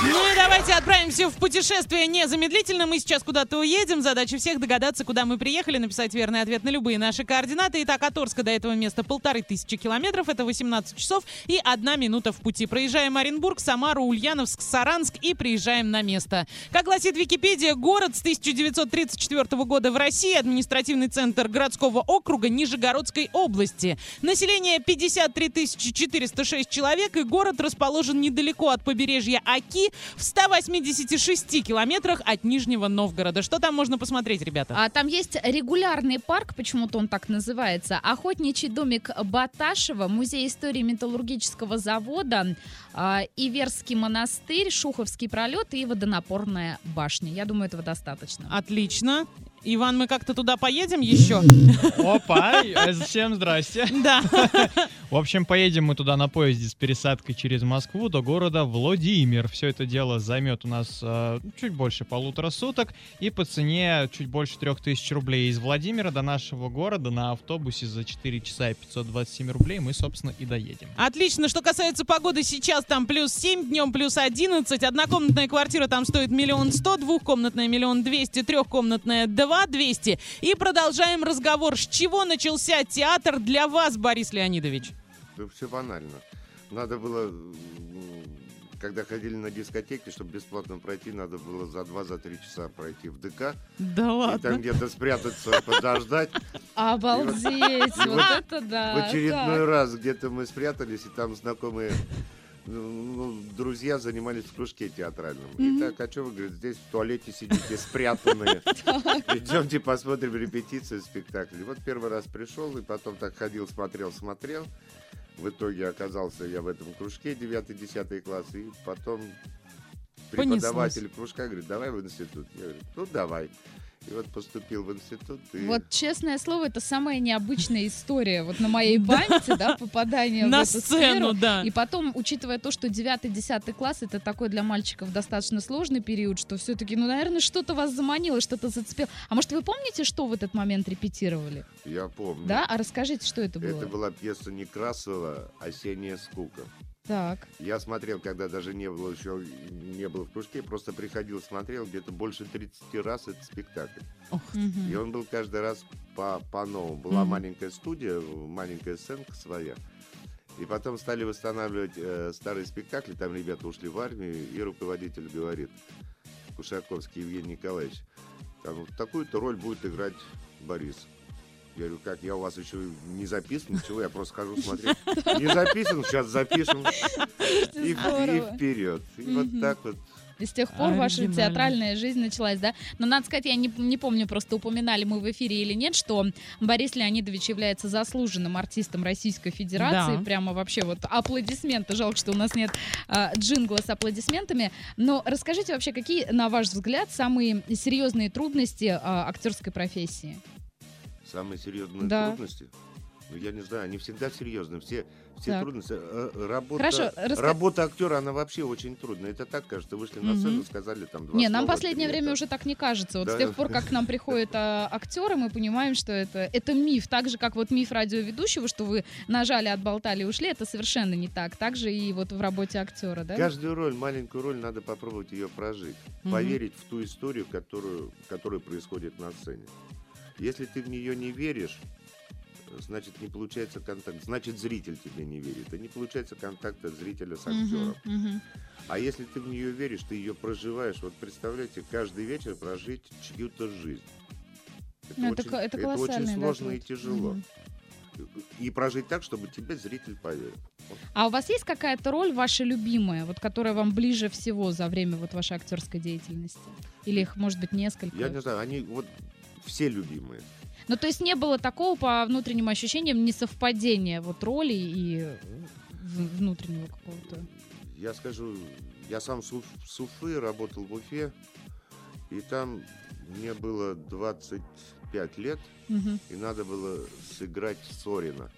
Ну и давайте отправимся в путешествие незамедлительно. Мы сейчас куда-то уедем. Задача всех догадаться, куда мы приехали, написать верный ответ на любые наши координаты. Итак, от Орска до этого места полторы тысячи километров. Это 18 часов и одна минута в пути. Проезжаем Оренбург, Самару, Ульяновск, Саранск и приезжаем на место. Как гласит Википедия, город с 1934 года в России, административный центр городского округа Нижегородской области. Население 53 406 человек и город расположен недалеко от побережья Аки в 186 километрах от Нижнего Новгорода. Что там можно посмотреть, ребята? А там есть регулярный парк, почему-то он так называется, охотничий домик Баташева, музей истории металлургического завода, а, Иверский монастырь, Шуховский пролет и водонапорная башня. Я думаю, этого достаточно. Отлично. Иван, мы как-то туда поедем еще? Опа, всем здрасте. Да. В общем, поедем мы туда на поезде с пересадкой через Москву до города Владимир. Все это дело займет у нас э, чуть больше полутора суток и по цене чуть больше трех тысяч рублей. Из Владимира до нашего города на автобусе за 4 часа и 527 рублей мы, собственно, и доедем. Отлично. Что касается погоды, сейчас там плюс 7, днем плюс 11. Однокомнатная квартира там стоит миллион сто, двухкомнатная миллион двести, трехкомнатная два двести. И продолжаем разговор. С чего начался театр для вас, Борис Леонидович? Да все банально. Надо было, когда ходили на дискотеки, чтобы бесплатно пройти, надо было за 2-3 часа пройти в ДК. Да И там ладно. где-то спрятаться, подождать. Обалдеть, вот это да. В очередной раз где-то мы спрятались, и там знакомые друзья занимались в кружке театральном. И так, а что вы, говорит, здесь в туалете сидите спрятанные. Идемте посмотрим репетицию спектакля. Вот первый раз пришел, и потом так ходил, смотрел, смотрел. В итоге оказался я в этом кружке 9-10 класс, и потом Понеслось. преподаватель кружка говорит, давай в институт. Я говорю, ну давай. И вот поступил в институт. И... Вот, честное слово, это самая необычная история вот на моей памяти, да, попадание в На эту сцену, да. И потом, учитывая то, что 9-10 класс это такой для мальчиков достаточно сложный период, что все-таки, ну, наверное, что-то вас заманило, что-то зацепило. А может, вы помните, что в этот момент репетировали? Я помню. Да? А расскажите, что это было? Это была пьеса Некрасова «Осенняя скука». Так. Я смотрел, когда даже не было еще, не был в кружке, просто приходил, смотрел где-то больше 30 раз этот спектакль. Мгм. И он был каждый раз по- по-новому. Была Мгм. маленькая студия, маленькая сценка своя. И потом стали восстанавливать э, старые спектакли, там ребята ушли в армию, и руководитель говорит, Кушаковский Евгений Николаевич, там вот такую-то роль будет играть Борис. Я говорю, как, я у вас еще не записан, ничего, я просто хожу смотреть. Не записан, сейчас запишем. И, и вперед. И Мгм. вот так вот. И с тех пор ваша Оригинально. театральная жизнь началась, да? Но надо сказать, я не, не помню, просто упоминали мы в эфире или нет, что Борис Леонидович является заслуженным артистом Российской Федерации. Да. Прямо вообще вот аплодисменты. Жалко, что у нас нет а, джингла с аплодисментами. Но расскажите вообще, какие, на ваш взгляд, самые серьезные трудности а, актерской профессии? Самые серьезные Да. трудности. Ну, я не знаю, они всегда серьезные. Все, все Так. трудности. Э, Работа, Хорошо, раска- работа актера, она вообще очень трудная. Это так кажется. Вышли на сцену, сказали там два Не, нам слова, последнее время это- уже так не кажется. Вот Да. с тех пор, как к нам приходят а, актеры, мы понимаем, что это, это миф. Так же, как вот миф радиоведущего, что вы нажали, отболтали и ушли, это совершенно не так. Так же и вот в работе актера, да? Каждую роль, маленькую роль, надо попробовать ее прожить. Поверить в ту историю, которую, которая происходит на сцене. Если ты в нее не веришь, значит не получается контакт. Значит зритель тебе не верит. И не получается контакта зрителя с актером. мгм. А если ты в нее веришь, ты ее проживаешь. Вот представляете, каждый вечер прожить чью-то жизнь. Ну, это ко- это очень колоссальный, да, сложно и тяжело. Мгм. И прожить так, чтобы тебе зритель поверил. А у вас есть какая-то роль ваша любимая, вот которая вам ближе всего за время вот вашей актерской деятельности? Или их может быть несколько? Я не знаю, они вот все любимые. Ну, то есть не было такого по внутренним ощущениям несовпадения вот роли и э, внутреннего какого-то. Я скажу, я сам с Уф- с Уфы работал в Уфе, и там мне было 25 лет, Мгм. и надо было сыграть Сорина.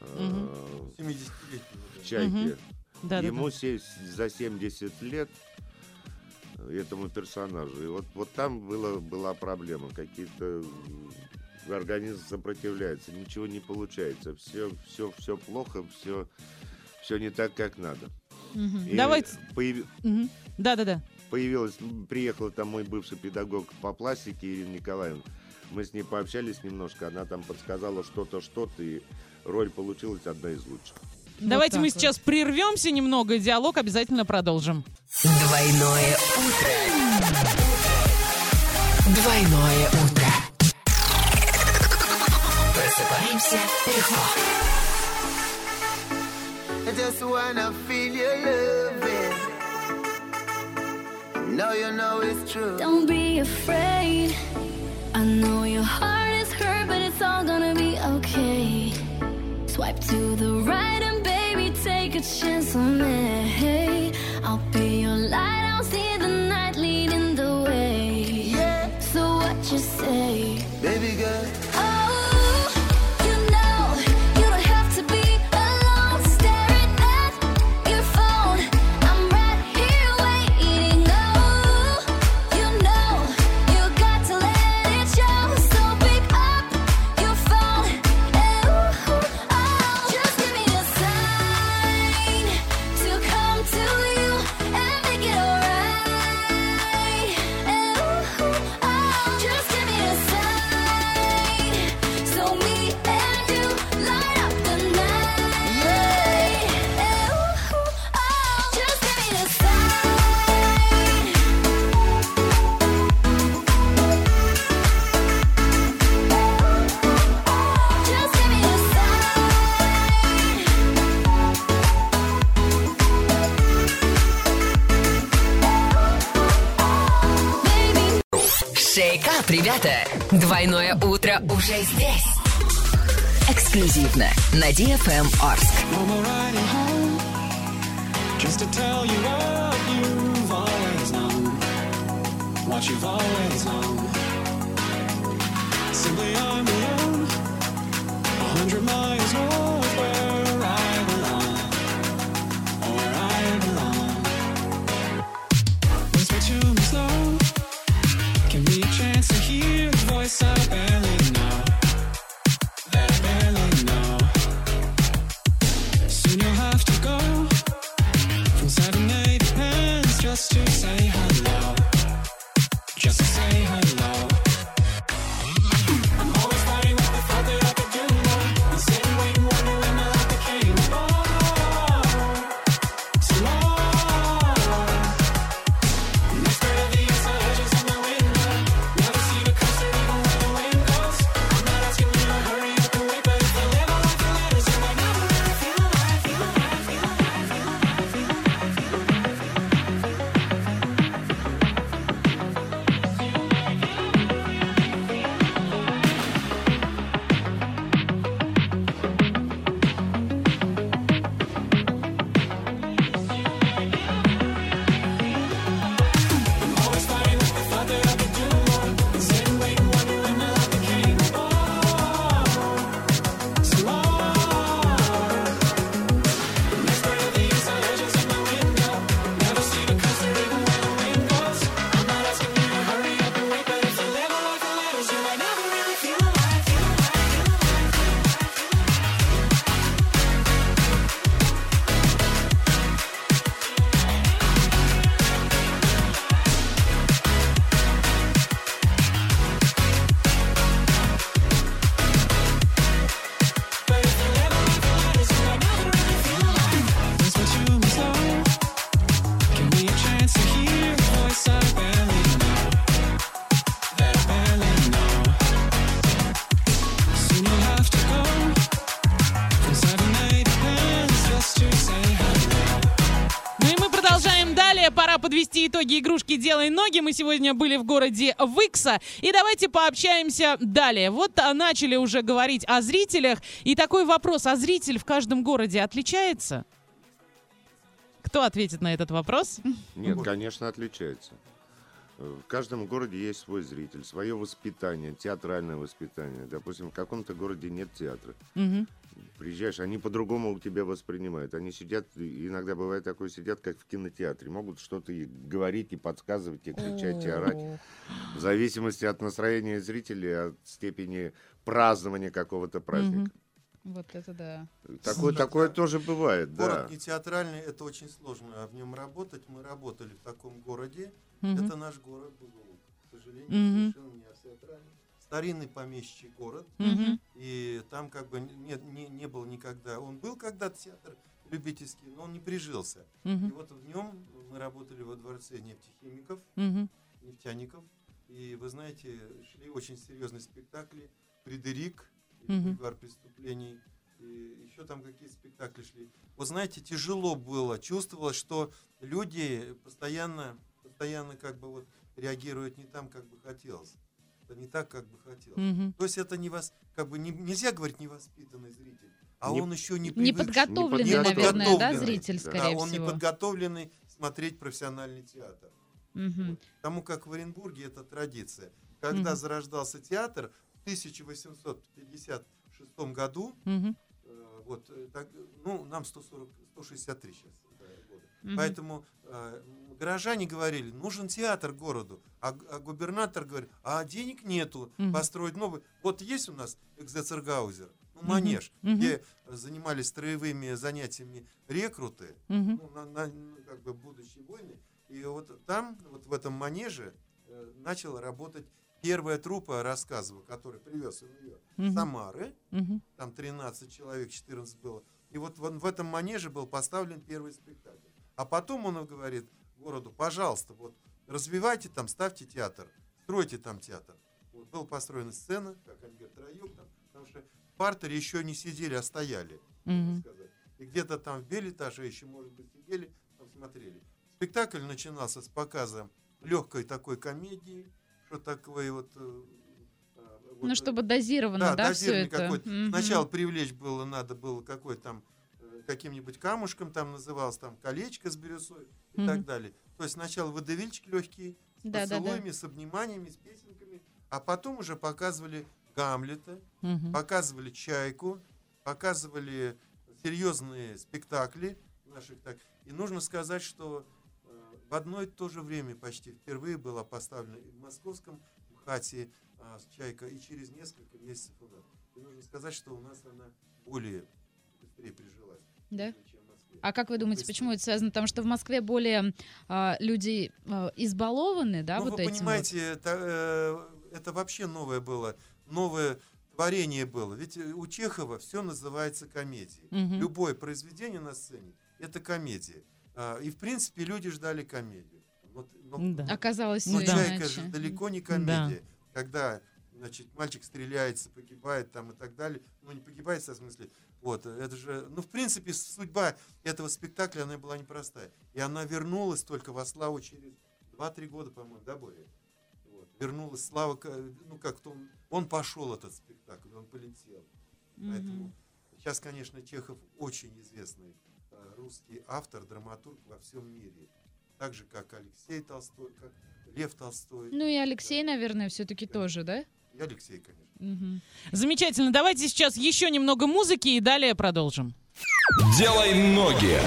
Э, В «Чайке». Да, да, Ему се- за 70 лет этому персонажу. И вот, вот там было, была проблема. Какие-то организм сопротивляется, ничего не получается. Все, все, все плохо, все, все не так, как надо. И Давайте. появи- Мгм. Да-да-да. появилась, м, приехала там мой бывший педагог по пластике Ирина Николаевна. Мы с ней пообщались немножко, она там подсказала что-то, что-то, и роль получилась одна из лучших. Давайте так мы вот. сейчас прервемся немного, и диалог обязательно продолжим. Двойное утро. Двойное утро. Просыпаемся легко. I just wanna feel your loving. No, you know it's true. Don't be afraid. I know your heart is hurt, but it's all gonna be okay. Swipe to the right chance on me. I'll be your light, I'll see the night leading the way. So what you say? baby girl. Шейкап, ребята! Двойное утро уже здесь. Эксклюзивно на DFM Орск. Simply on my own, a hundred miles high, high. Далее. Пора подвести итоги игрушки «Делай ноги». Мы сегодня были в городе Викса. И давайте пообщаемся далее. Вот а, начали уже говорить о зрителях. И такой вопрос. А зритель в каждом городе отличается? Кто ответит на этот вопрос? Нет, конечно, отличается. В каждом городе есть свой зритель, свое воспитание, театральное воспитание. Допустим, в каком-то городе нет театра. Мгм. Приезжаешь, они по-другому у тебя воспринимают. Они сидят, иногда бывает такое, сидят, как в кинотеатре. Могут что-то и говорить, и подсказывать, и кричать, и орать. В зависимости от настроения зрителей, от степени празднования какого-то праздника. Вот это да. Такое, такое тоже бывает, да. Город не театральный, это очень сложно в нем работать. Мы работали в таком городе. Это наш город был, к сожалению, Мгм. совершенно не театральный. Старинный помещичий город. Мгм. И там как бы не, не, не был никогда. Он был когда-то театр любительский, но он не прижился. И Мгм. вот в нем мы работали во дворце нефтехимиков, Мгм. нефтяников. И вы знаете, шли очень серьезные спектакли. Фредерик, Мгм. бульвар преступлений. И еще там какие спектакли шли. Вот знаете, тяжело было. Чувствовалось, что люди постоянно, постоянно как бы вот реагируют не там, как бы хотелось. Это не так, как бы хотелось. Мгм. То есть это не вас, как бы не- нельзя говорить невоспитанный зритель, а Не- он еще не Не привыкший. подготовленный, Не наверное, да, зритель, да. Да, скорее он не всего. подготовленный смотреть профессиональный театр. Мгм. Тому как в Оренбурге это традиция. Когда Мгм. зарождался театр в 1856 году, Мгм. э, вот, э, так, ну, нам 140, 163 сейчас да, года. Мгм. Поэтому э, горожане говорили, нужен театр городу, а, а губернатор говорит, а денег нету Мгм. построить новый. Вот есть у нас Экзецергаузер, ну, манеж, Мгм. где занимались строевыми занятиями рекруты, Мгм. ну, на, на- ну, как бы будущие войны. И вот там, вот в этом манеже, э, начала работать первая труппа рассказова, который привез ее с Самары. Мгм. Там 13 человек, 14 было. И вот в, в этом манеже был поставлен первый спектакль. А потом он говорит городу, пожалуйста, вот развивайте там, ставьте театр, стройте там театр. Вот была построена сцена, как они говорят, троем там, потому что в партере еще не сидели, а стояли. сказать. И где-то там в белетаже еще, может быть, сидели, там смотрели. Спектакль начинался с показом легкой такой комедии, что такое вот... э, а, вот, Ну, чтобы дозированно, да, все дозированный это. какой-то. Мгм. Сначала привлечь было надо было какой там каким-нибудь камушком, там называлось там колечко с бирюсой и Мгм. так далее. То есть сначала водевильчики легкие, с Да, да, да. поцелуями, с обниманиями, с песенками, а потом уже показывали Гамлета, Мгм. показывали Чайку, показывали серьезные спектакли наших так. И нужно сказать, что э, в одно и то же время почти впервые была поставлена и в московском МХАТе а, Чайка, и через несколько месяцев у нас. И нужно сказать, что у нас она более быстрее прижилась, Да? А как вы думаете, почему это связано? Потому что в Москве более а, люди а, избалованы, да, ну, вот вы этим вот? понимаете, это, э, это вообще новое было, новое творение было. Ведь э, у Чехова все называется комедией. Мгм. Любое произведение на сцене – это комедия. А, И, в принципе, люди ждали комедию. Вот, но- Да. Оказалось, но всё «Чайка» иначе. же далеко не комедия. Когда, значит, мальчик стреляется, погибает там и так далее. Ну, не погибает, в смысле. Вот, это же... Ну, в принципе, судьба этого спектакля, она была непростая. И она вернулась только во славу через 2-3 года, по-моему, да, Боря? Вот. Вернулась слава, ну, как-то он, он пошел, этот спектакль, он полетел. Поэтому сейчас, конечно, Чехов очень известный э, русский автор, драматург во всем мире. Так же, как Алексей Толстой, как Лев Толстой. Ну и Алексей, наверное, все-таки Да. тоже, да? И Алексей, конечно. Мгм. Замечательно. Давайте сейчас еще немного музыки и далее продолжим. Делай ноги.